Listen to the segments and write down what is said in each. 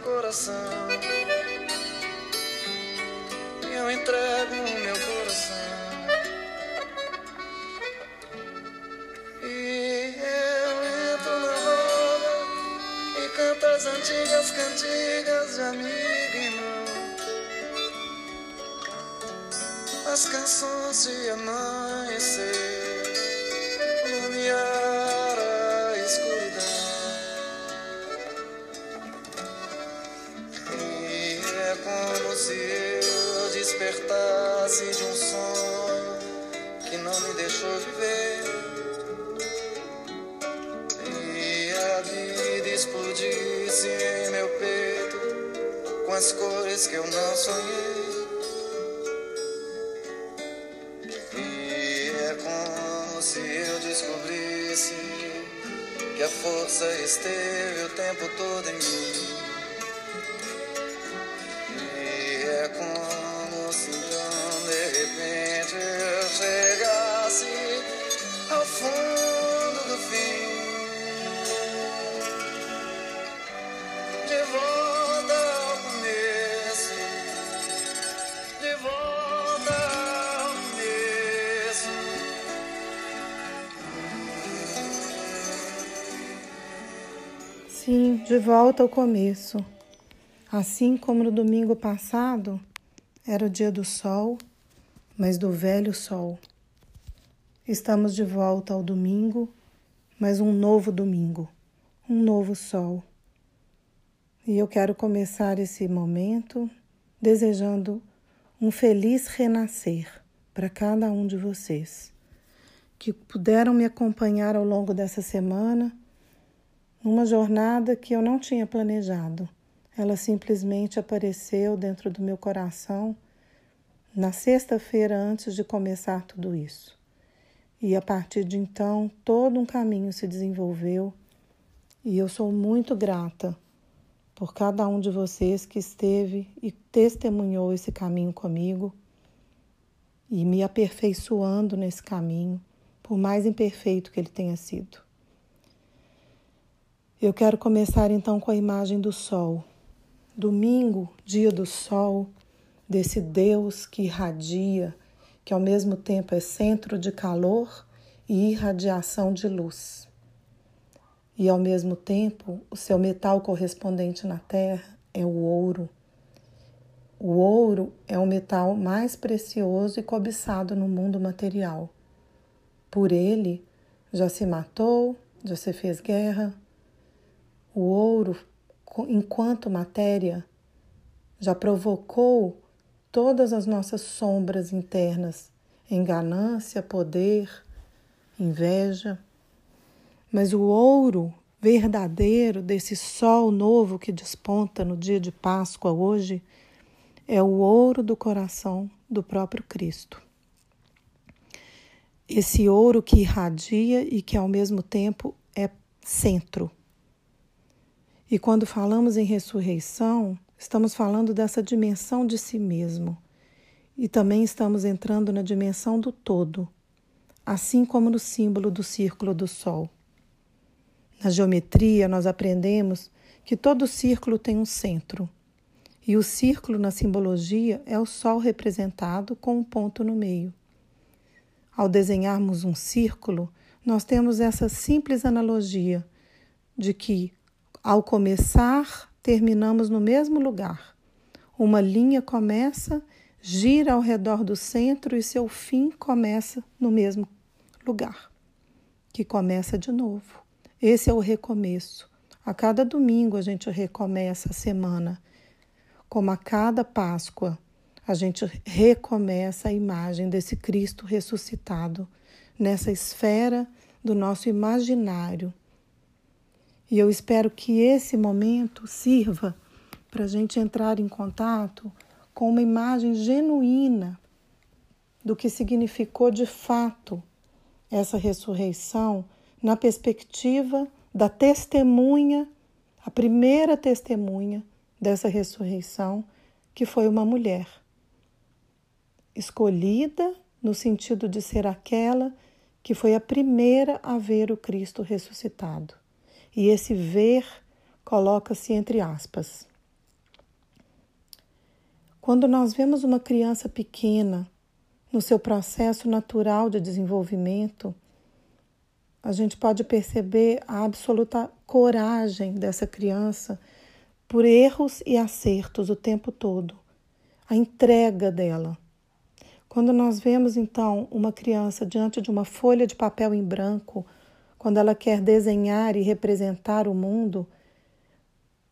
coração. Eu entrego o meu coração. E eu entro na roda e canto as antigas cantigas de amigo e irmão. As canções de amanhecer, se eu despertasse de um sonho que não me deixou viver. E a vida explodisse em meu peito com as cores que eu não sonhei. E é como se eu descobrisse que a força esteve o tempo todo em mim. Sim, de volta ao começo. Assim como no domingo passado era o dia do sol, mas do velho sol. Estamos de volta ao domingo, mas um novo domingo, um novo sol. E eu quero começar esse momento desejando um feliz renascer para cada um de vocês que puderam me acompanhar ao longo dessa semana numa jornada que eu não tinha planejado. Ela simplesmente apareceu dentro do meu coração na sexta-feira antes de começar tudo isso. E a partir de então, todo um caminho se desenvolveu e eu sou muito grata por cada um de vocês que esteve e testemunhou esse caminho comigo e me aperfeiçoando nesse caminho, por mais imperfeito que ele tenha sido. Eu quero começar então com a imagem do sol. Domingo, dia do sol, desse Deus que irradia, que ao mesmo tempo é centro de calor e irradiação de luz. E ao mesmo tempo, o seu metal correspondente na Terra é o ouro. O ouro é o metal mais precioso e cobiçado no mundo material. Por ele já se matou, já se fez guerra. O ouro, enquanto matéria, já provocou todas as nossas sombras internas em ganância, poder, inveja. Mas o ouro verdadeiro desse sol novo que desponta no dia de Páscoa hoje é o ouro do coração do próprio Cristo. Esse ouro que irradia e que ao mesmo tempo é centro. E quando falamos em ressurreição, estamos falando dessa dimensão de si mesmo. E também estamos entrando na dimensão do todo, assim como no símbolo do círculo do Sol. Na geometria, nós aprendemos que todo círculo tem um centro. E o círculo na simbologia é o Sol representado com um ponto no meio. Ao desenharmos um círculo, nós temos essa simples analogia de que, ao começar, terminamos no mesmo lugar. Uma linha começa, gira ao redor do centro e seu fim começa no mesmo lugar, que começa de novo. Esse é o recomeço. A cada domingo a gente recomeça a semana, como a cada Páscoa a gente recomeça a imagem desse Cristo ressuscitado nessa esfera do nosso imaginário. E eu espero que esse momento sirva para a gente entrar em contato com uma imagem genuína do que significou de fato essa ressurreição na perspectiva da testemunha, a primeira testemunha dessa ressurreição, que foi uma mulher escolhida no sentido de ser aquela que foi a primeira a ver o Cristo ressuscitado. E esse ver coloca-se entre aspas. Quando nós vemos uma criança pequena no seu processo natural de desenvolvimento, a gente pode perceber a absoluta coragem dessa criança por erros e acertos o tempo todo, a entrega dela. Quando nós vemos então uma criança diante de uma folha de papel em branco, quando ela quer desenhar e representar o mundo,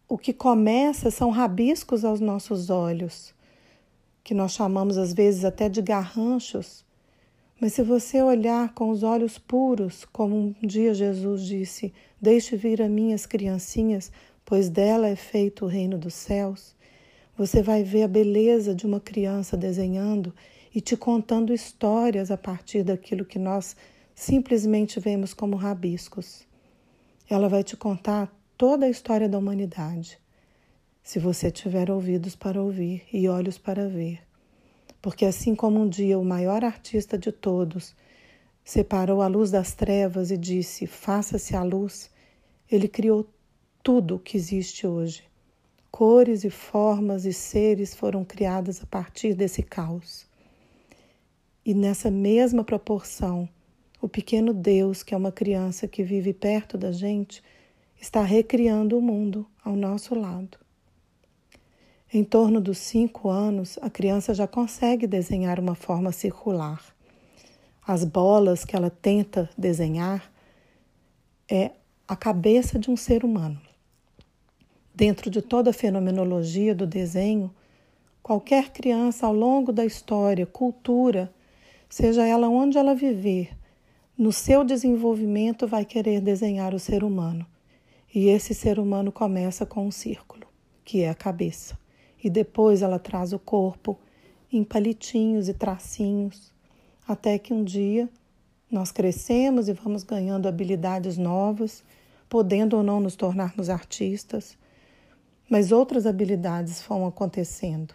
o que começa são rabiscos aos nossos olhos que nós chamamos às vezes até de garranchos, mas se você olhar com os olhos puros, como um dia Jesus disse: Deixe vir a minhas criancinhas, pois dela é feito o reino dos céus, você vai ver a beleza de uma criança desenhando e te contando histórias a partir daquilo que nós simplesmente vemos como rabiscos. Ela vai te contar toda a história da humanidade se você tiver ouvidos para ouvir e olhos para ver. Porque assim como um dia o maior artista de todos separou a luz das trevas e disse: Faça-se a luz, ele criou tudo o que existe hoje. Cores e formas e seres foram criadas a partir desse caos. E nessa mesma proporção, o pequeno Deus, que é uma criança que vive perto da gente, está recriando o mundo ao nosso lado. Em torno dos cinco anos, a criança já consegue desenhar uma forma circular. As bolas que ela tenta desenhar é a cabeça de um ser humano. Dentro de toda a fenomenologia do desenho, qualquer criança ao longo da história, cultura, seja ela onde ela viver, no seu desenvolvimento vai querer desenhar o ser humano. E esse ser humano começa com um círculo, que é a cabeça e depois ela traz o corpo em palitinhos e tracinhos, até que um dia nós crescemos e vamos ganhando habilidades novas, podendo ou não nos tornarmos artistas, mas outras habilidades vão acontecendo.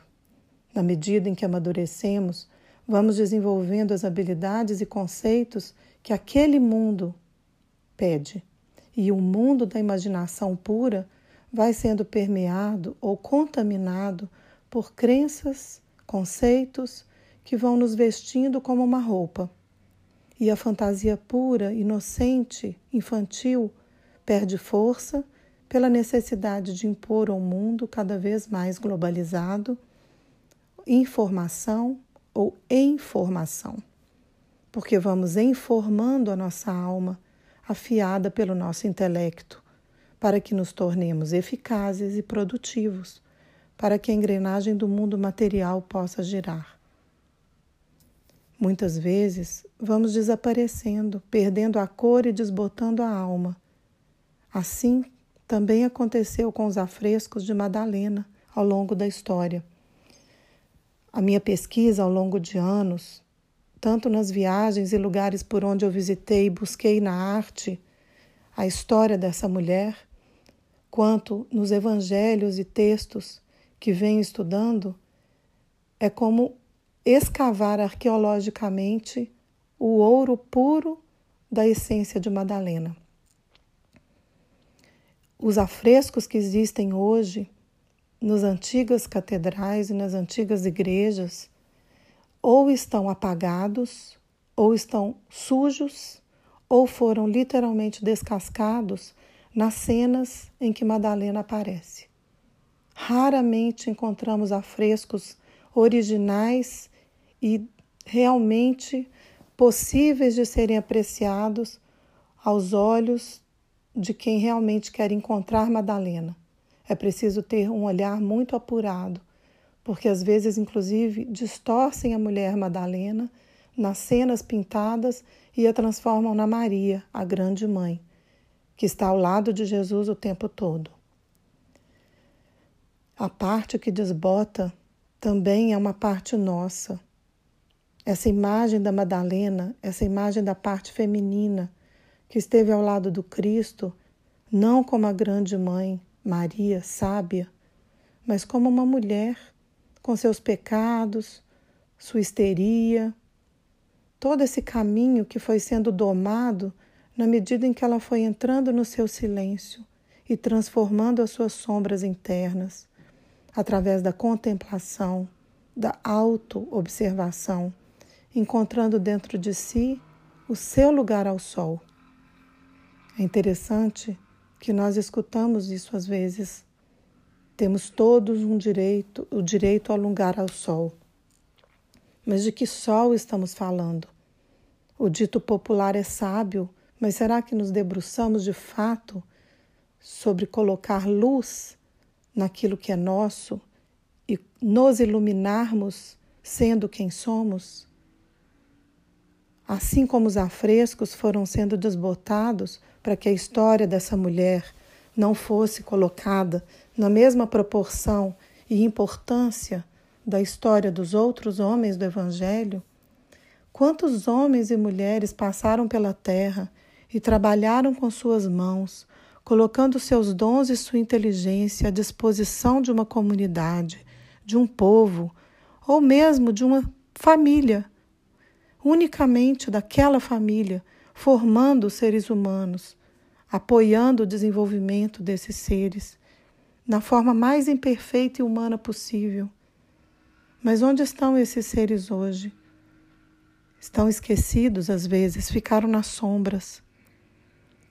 Na medida em que amadurecemos, vamos desenvolvendo as habilidades e conceitos que aquele mundo pede. E o mundo da imaginação pura vai sendo permeado ou contaminado por crenças, conceitos que vão nos vestindo como uma roupa. E a fantasia pura, inocente, infantil perde força pela necessidade de impor ao mundo cada vez mais globalizado informação ou informação. Porque vamos informando a nossa alma, afiada pelo nosso intelecto, para que nos tornemos eficazes e produtivos, para que a engrenagem do mundo material possa girar. Muitas vezes vamos desaparecendo, perdendo a cor e desbotando a alma. Assim também aconteceu com os afrescos de Madalena ao longo da história. A minha pesquisa ao longo de anos, tanto nas viagens e lugares por onde eu visitei e busquei na arte a história dessa mulher, quanto nos evangelhos e textos que venho estudando, é como escavar arqueologicamente o ouro puro da essência de Madalena. Os afrescos que existem hoje nas antigas catedrais e nas antigas igrejas ou estão apagados, ou estão sujos, ou foram literalmente descascados nas cenas em que Madalena aparece. Raramente encontramos afrescos originais e realmente possíveis de serem apreciados aos olhos de quem realmente quer encontrar Madalena. É preciso ter um olhar muito apurado, porque às vezes, inclusive, distorcem a mulher Madalena nas cenas pintadas e a transformam na Maria, a grande mãe que está ao lado de Jesus o tempo todo. A parte que desbota também é uma parte nossa. Essa imagem da Madalena, essa imagem da parte feminina que esteve ao lado do Cristo, não como a grande mãe, Maria, sábia, mas como uma mulher com seus pecados, sua histeria, todo esse caminho que foi sendo domado na medida em que ela foi entrando no seu silêncio e transformando as suas sombras internas através da contemplação, da auto-observação, encontrando dentro de si o seu lugar ao sol. É interessante que nós escutamos isso às vezes. Temos todos um direito, o direito ao lugar ao sol. Mas de que sol estamos falando? O dito popular é sábio, mas será que nos debruçamos de fato sobre colocar luz naquilo que é nosso e nos iluminarmos sendo quem somos? Assim como os afrescos foram sendo desbotados para que a história dessa mulher não fosse colocada na mesma proporção e importância da história dos outros homens do Evangelho, quantos homens e mulheres passaram pela terra e trabalharam com suas mãos, colocando seus dons e sua inteligência à disposição de uma comunidade, de um povo, ou mesmo de uma família, unicamente daquela família, formando seres humanos, apoiando o desenvolvimento desses seres na forma mais imperfeita e humana possível. Mas onde estão esses seres hoje? Estão esquecidos às vezes, ficaram nas sombras.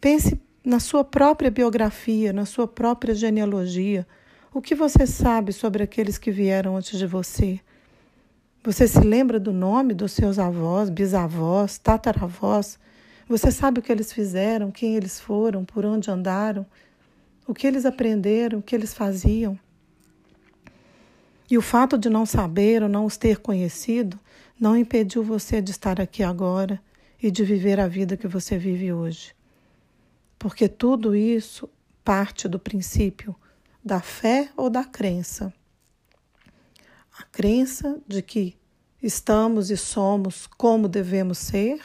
Pense na sua própria biografia, na sua própria genealogia. O que você sabe sobre aqueles que vieram antes de você? Você se lembra do nome dos seus avós, bisavós, tataravós? Você sabe o que eles fizeram, quem eles foram, por onde andaram, o que eles aprenderam, o que eles faziam. E o fato de não saber ou não os ter conhecido não impediu você de estar aqui agora e de viver a vida que você vive hoje. Porque tudo isso parte do princípio da fé ou da crença. A crença de que estamos e somos como devemos ser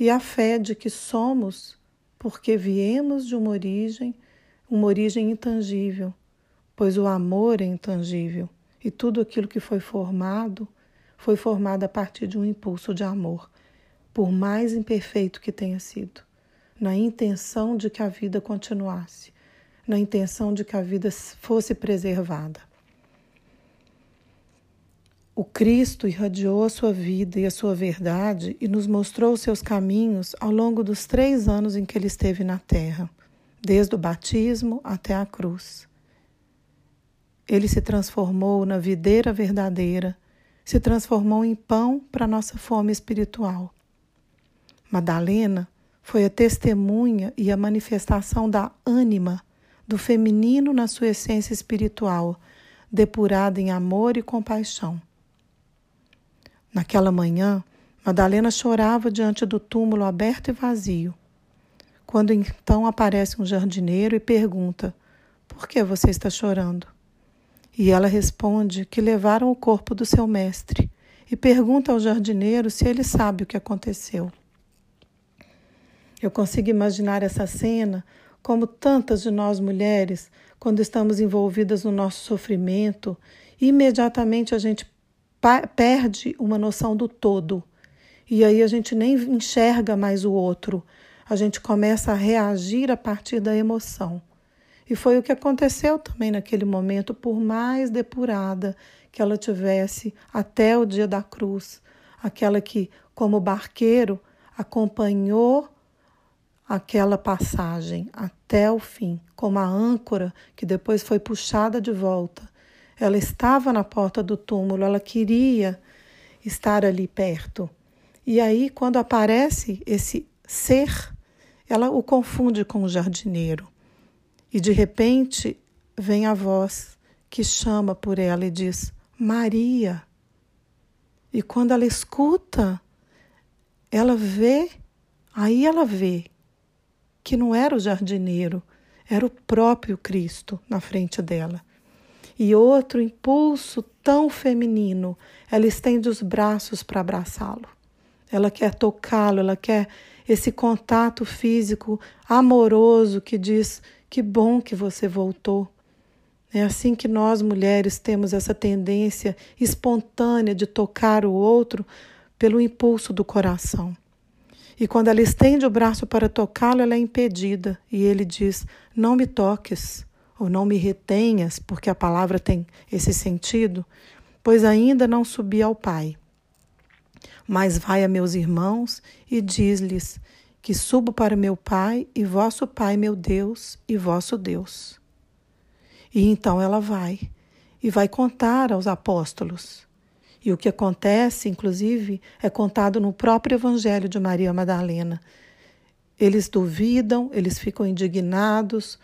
e a fé de que somos porque viemos de uma origem, uma origem intangível, pois o amor é intangível e tudo aquilo que foi formado foi formado a partir de um impulso de amor, por mais imperfeito que tenha sido, na intenção de que a vida continuasse, na intenção de que a vida fosse preservada. O Cristo irradiou a sua vida e a sua verdade e nos mostrou os seus caminhos ao longo dos três anos em que ele esteve na terra, desde o batismo até a cruz. Ele se transformou na videira verdadeira, se transformou em pão para nossa fome espiritual. Madalena foi a testemunha e a manifestação da ânima, do feminino na sua essência espiritual, depurada em amor e compaixão. Naquela manhã, Madalena chorava diante do túmulo aberto e vazio. Quando então aparece um jardineiro e pergunta: Por que você está chorando? E ela responde que levaram o corpo do seu mestre e pergunta ao jardineiro se ele sabe o que aconteceu. Eu consigo imaginar essa cena como tantas de nós mulheres, quando estamos envolvidas no nosso sofrimento, imediatamente a gente perde uma noção do todo. E aí a gente nem enxerga mais o outro. A gente começa a reagir a partir da emoção. E foi o que aconteceu também naquele momento, por mais depurada que ela tivesse até o dia da cruz, aquela que, como barqueiro, acompanhou aquela passagem até o fim, como a âncora que depois foi puxada de volta ela estava na porta do túmulo, ela queria estar ali perto. E aí, quando aparece esse ser, ela o confunde com o jardineiro. E de repente vem a voz que chama por ela e diz: Maria. E quando ela escuta, ela vê, aí ela vê que não era o jardineiro, era o próprio Cristo na frente dela e outro impulso tão feminino, ela estende os braços para abraçá-lo. Ela quer tocá-lo, ela quer esse contato físico amoroso que diz: Que bom que você voltou. É assim que nós mulheres temos essa tendência espontânea de tocar o outro pelo impulso do coração. E quando ela estende o braço para tocá-lo, ela é impedida. E ele diz: Não me toques, ou não me retenhas, porque a palavra tem esse sentido, pois ainda não subi ao Pai. Mas vai a meus irmãos e diz-lhes que subo para meu Pai e vosso Pai, meu Deus, e vosso Deus. E então ela vai e vai contar aos apóstolos. E o que acontece, inclusive, é contado no próprio Evangelho de Maria Madalena. Eles duvidam, eles ficam indignados.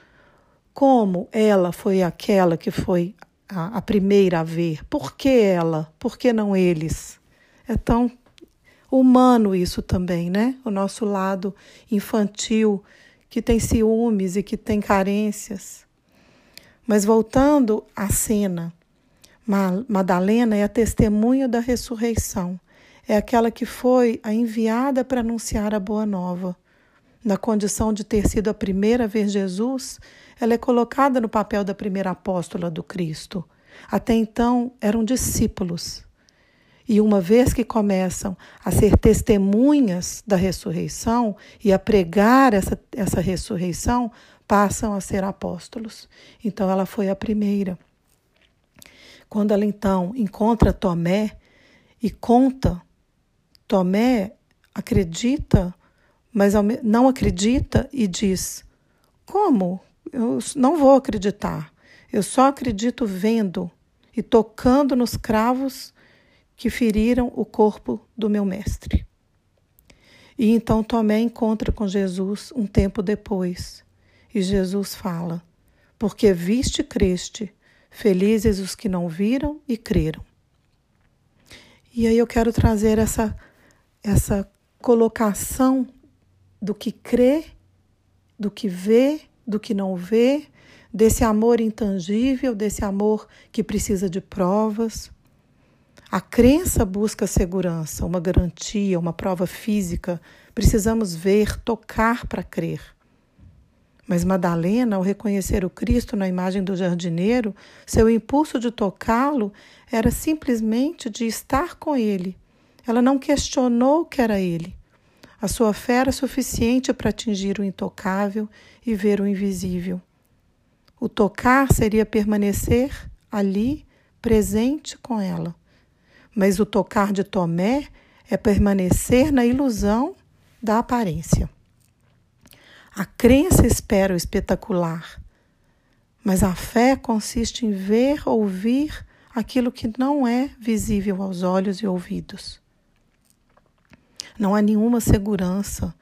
Como ela foi aquela que foi a, a primeira a ver? Por que ela? Por que não eles? É tão humano isso também, né? O nosso lado infantil que tem ciúmes e que tem carências. Mas voltando à cena, Madalena é a testemunha da ressurreição. É aquela que foi a enviada para anunciar a boa nova. Na condição de ter sido a primeira a ver Jesus, ela é colocada no papel da primeira apóstola do Cristo. Até então eram discípulos. E uma vez que começam a ser testemunhas da ressurreição e a pregar essa, essa ressurreição, passam a ser apóstolos. Então ela foi a primeira. Quando ela então encontra Tomé e conta, Tomé acredita, mas não acredita e diz: Como? Eu não vou acreditar. Eu só acredito vendo e tocando nos cravos que feriram o corpo do meu mestre. E então Tomé encontra com Jesus um tempo depois. E Jesus fala: Porque viste creste, Felizes os que não viram e creram. E aí eu quero trazer essa, essa colocação do que crê, do que vê, do que não vê, desse amor intangível, desse amor que precisa de provas. A crença busca segurança, uma garantia, uma prova física. Precisamos ver, tocar para crer. Mas Madalena, ao reconhecer o Cristo na imagem do jardineiro, seu impulso de tocá-lo era simplesmente de estar com ele. Ela não questionou que era ele. A sua fé era suficiente para atingir o intocável e ver o invisível. O tocar seria permanecer ali, presente com ela. Mas o tocar de Tomé é permanecer na ilusão da aparência. A crença espera o espetacular, mas a fé consiste em ver, ouvir aquilo que não é visível aos olhos e ouvidos. Não há nenhuma segurança,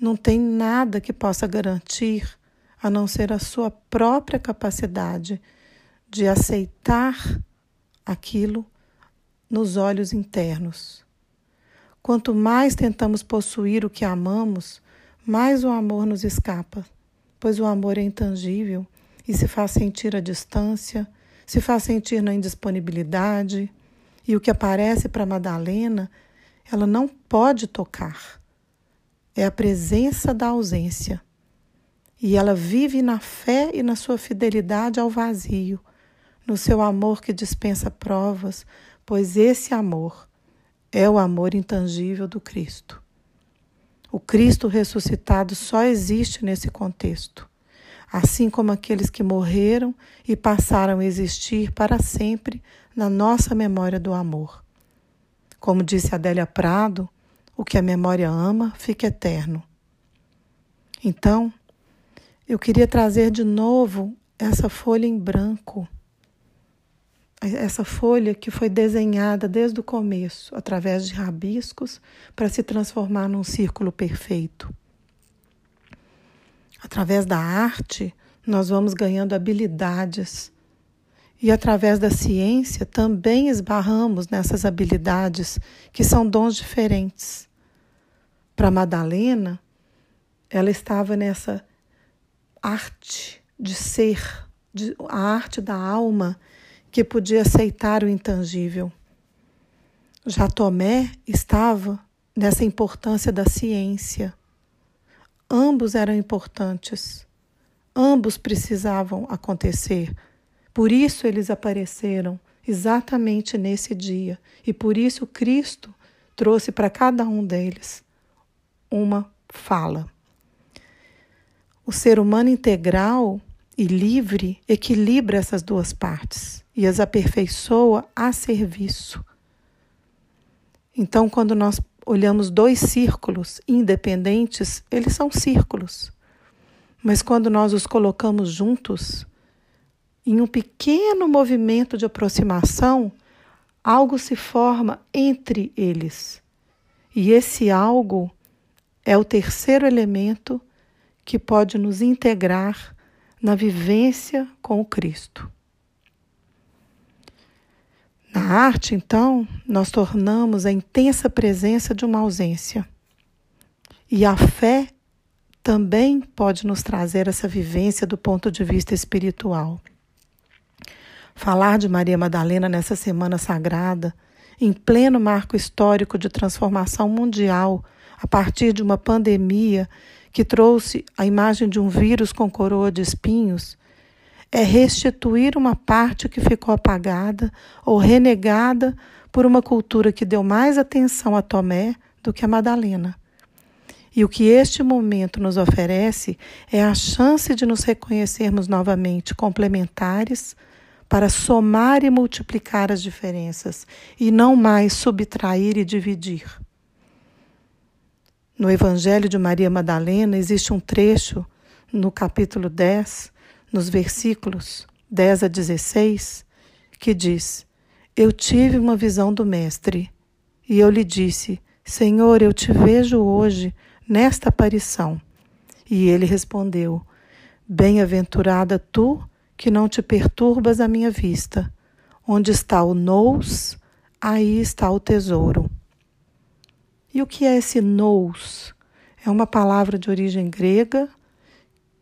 não tem nada que possa garantir a não ser a sua própria capacidade de aceitar aquilo nos olhos internos. Quanto mais tentamos possuir o que amamos, mais o amor nos escapa, pois o amor é intangível e se faz sentir a distância, se faz sentir na indisponibilidade, e o que aparece para Madalena, ela não pode tocar. É a presença da ausência. E ela vive na fé e na sua fidelidade ao vazio, no seu amor que dispensa provas, pois esse amor é o amor intangível do Cristo. O Cristo ressuscitado só existe nesse contexto, assim como aqueles que morreram e passaram a existir para sempre na nossa memória do amor. Como disse Adélia Prado, o que a memória ama fica eterno. Então, eu queria trazer de novo essa folha em branco essa folha que foi desenhada desde o começo, através de rabiscos, para se transformar num círculo perfeito. Através da arte, nós vamos ganhando habilidades. E através da ciência também esbarramos nessas habilidades, que são dons diferentes. Para Madalena, ela estava nessa arte de ser, de, a arte da alma que podia aceitar o intangível. Já Tomé estava nessa importância da ciência. Ambos eram importantes. Ambos precisavam acontecer. Por isso eles apareceram exatamente nesse dia. E por isso Cristo trouxe para cada um deles uma fala. O ser humano integral e livre equilibra essas duas partes e as aperfeiçoa a serviço. Então, quando nós olhamos dois círculos independentes, eles são círculos. Mas quando nós os colocamos juntos, em um pequeno movimento de aproximação, algo se forma entre eles. E esse algo é o terceiro elemento que pode nos integrar na vivência com o Cristo. Na arte, então, nós tornamos a intensa presença de uma ausência. E a fé também pode nos trazer essa vivência do ponto de vista espiritual. Falar de Maria Madalena nessa semana sagrada, em pleno marco histórico de transformação mundial, a partir de uma pandemia que trouxe a imagem de um vírus com coroa de espinhos, é restituir uma parte que ficou apagada ou renegada por uma cultura que deu mais atenção a Tomé do que a Madalena. E o que este momento nos oferece é a chance de nos reconhecermos novamente complementares para somar e multiplicar as diferenças e não mais subtrair e dividir. No Evangelho de Maria Madalena existe um trecho no capítulo 10, nos versículos 10 a 16, que diz: Eu tive uma visão do Mestre e eu lhe disse: Senhor, eu te vejo hoje nesta aparição. E ele respondeu: Bem-aventurada tu que não te perturbas a minha vista. Onde está o nous, aí está o tesouro. E o que é esse nous? É uma palavra de origem grega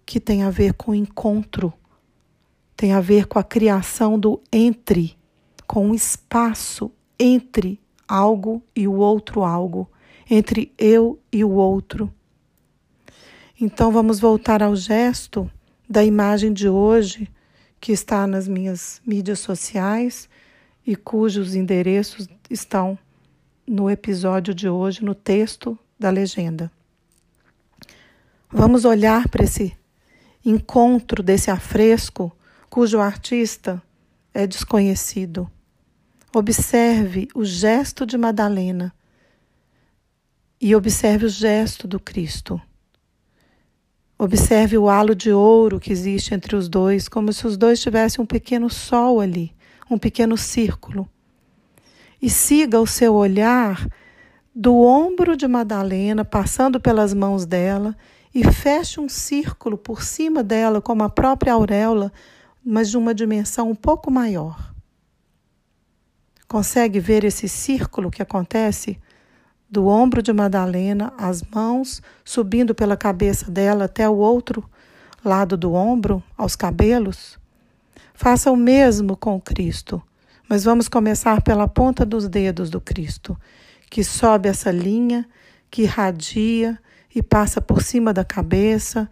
que tem a ver com encontro, tem a ver com a criação do entre, com um espaço entre algo e o outro algo, entre eu e o outro. Então vamos voltar ao gesto da imagem de hoje que está nas minhas mídias sociais e cujos endereços estão no episódio de hoje, no texto da legenda. Vamos olhar para esse encontro desse afresco cujo artista é desconhecido. Observe o gesto de Madalena e observe o gesto do Cristo. Observe o halo de ouro que existe entre os dois, como se os dois tivessem um pequeno sol ali, um pequeno círculo e siga o seu olhar do ombro de Madalena, passando pelas mãos dela, e feche um círculo por cima dela, como a própria auréola, mas de uma dimensão um pouco maior. Consegue ver esse círculo que acontece do ombro de Madalena, as mãos subindo pela cabeça dela até o outro lado do ombro, aos cabelos? Faça o mesmo com Cristo mas vamos começar pela ponta dos dedos do Cristo, que sobe essa linha, que irradia e passa por cima da cabeça,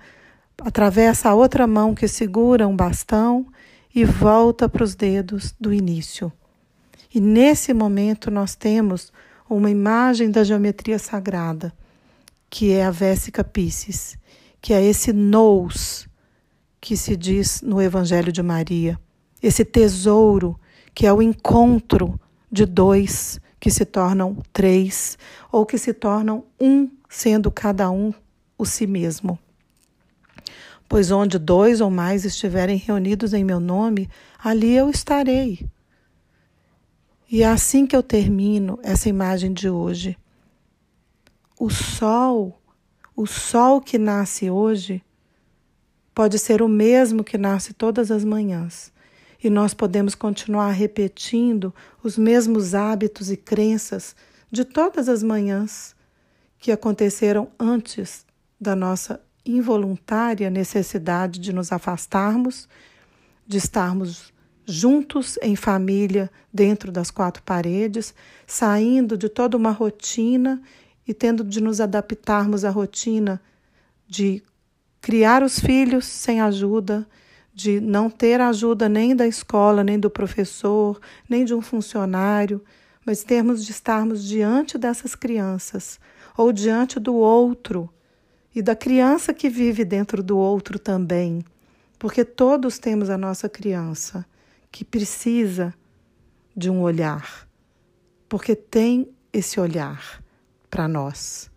atravessa a outra mão que segura um bastão e volta para os dedos do início. E nesse momento nós temos uma imagem da geometria sagrada, que é a Vésica Pisces, que é esse nous que se diz no Evangelho de Maria, esse tesouro que é o encontro de dois que se tornam três, ou que se tornam um, sendo cada um o si mesmo. Pois onde dois ou mais estiverem reunidos em meu nome, ali eu estarei. E é assim que eu termino essa imagem de hoje. O sol, o sol que nasce hoje, pode ser o mesmo que nasce todas as manhãs e nós podemos continuar repetindo os mesmos hábitos e crenças de todas as manhãs que aconteceram antes da nossa involuntária necessidade de nos afastarmos, de estarmos juntos em família dentro das quatro paredes, saindo de toda uma rotina e tendo de nos adaptarmos à rotina de criar os filhos sem ajuda, de não ter ajuda nem da escola, nem do professor, nem de um funcionário, mas termos de estarmos diante dessas crianças ou diante do outro e da criança que vive dentro do outro também, porque todos temos a nossa criança que precisa de um olhar, porque tem esse olhar para nós.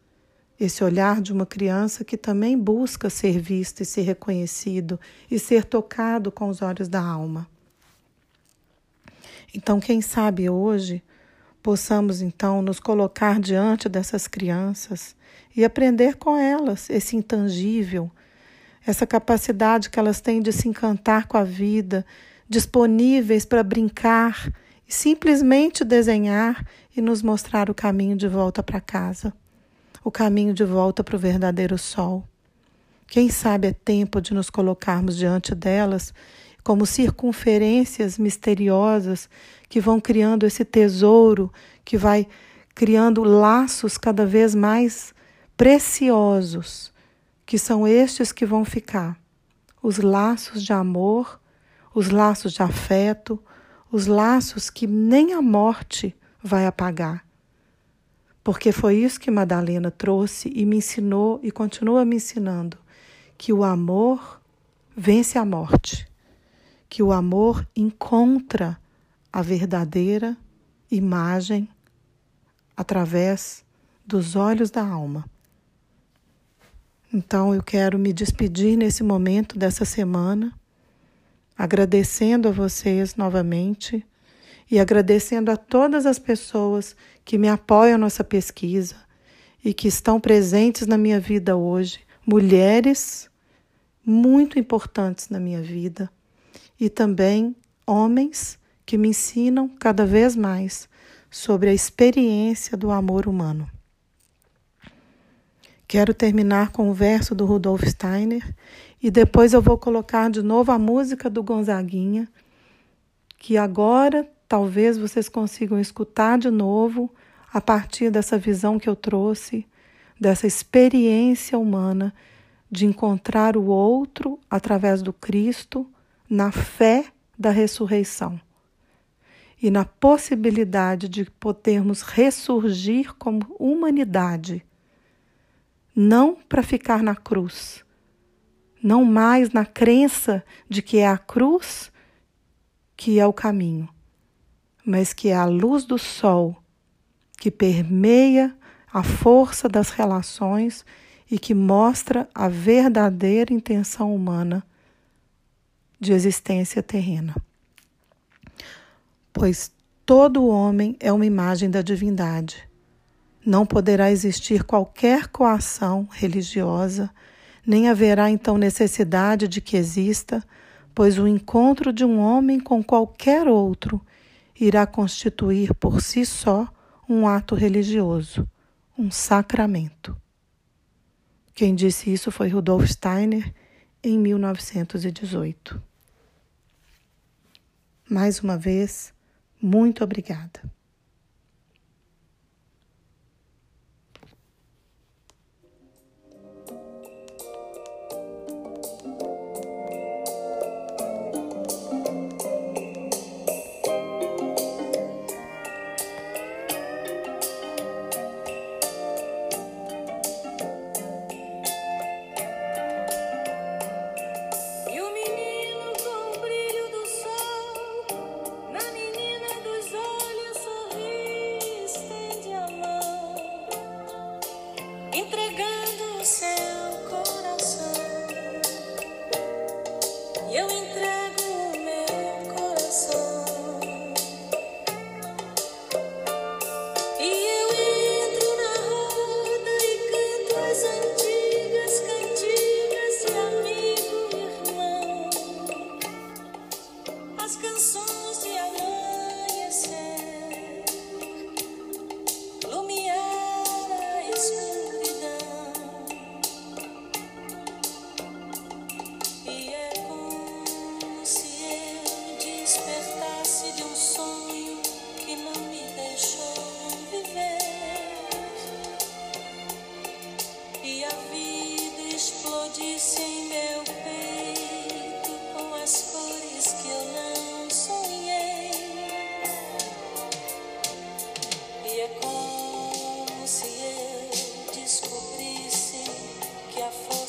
Esse olhar de uma criança que também busca ser visto e ser reconhecido e ser tocado com os olhos da alma. Então, quem sabe hoje possamos então nos colocar diante dessas crianças e aprender com elas esse intangível, essa capacidade que elas têm de se encantar com a vida, disponíveis para brincar e simplesmente desenhar e nos mostrar o caminho de volta para casa, o caminho de volta para o verdadeiro sol. Quem sabe é tempo de nos colocarmos diante delas como circunferências misteriosas que vão criando esse tesouro, que vai criando laços cada vez mais preciosos, que são estes que vão ficar: os laços de amor, os laços de afeto, os laços que nem a morte vai apagar. Porque foi isso que Madalena trouxe e me ensinou e continua me ensinando: que o amor vence a morte que o amor encontra a verdadeira imagem através dos olhos da alma. Então eu quero me despedir nesse momento dessa semana, agradecendo a vocês novamente e agradecendo a todas as pessoas que me apoiam nessa pesquisa e que estão presentes na minha vida hoje, mulheres muito importantes na minha vida e também homens que me ensinam cada vez mais sobre a experiência do amor humano. Quero terminar com o verso do Rudolf Steiner e depois eu vou colocar de novo a música do Gonzaguinha, que agora talvez vocês consigam escutar de novo a partir dessa visão que eu trouxe, dessa experiência humana de encontrar o outro através do Cristo na fé da ressurreição e na possibilidade de podermos ressurgir como humanidade, não para ficar na cruz, não mais na crença de que é a cruz que é o caminho, mas que é a luz do sol que permeia a força das relações e que mostra a verdadeira intenção humana de existência terrena. Pois todo homem é uma imagem da divindade. Não poderá existir qualquer coação religiosa, nem haverá então necessidade de que exista, pois o encontro de um homem com qualquer outro irá constituir por si só um ato religioso, um sacramento. Quem disse isso foi Rudolf Steiner em 1918. Mais uma vez, muito obrigada.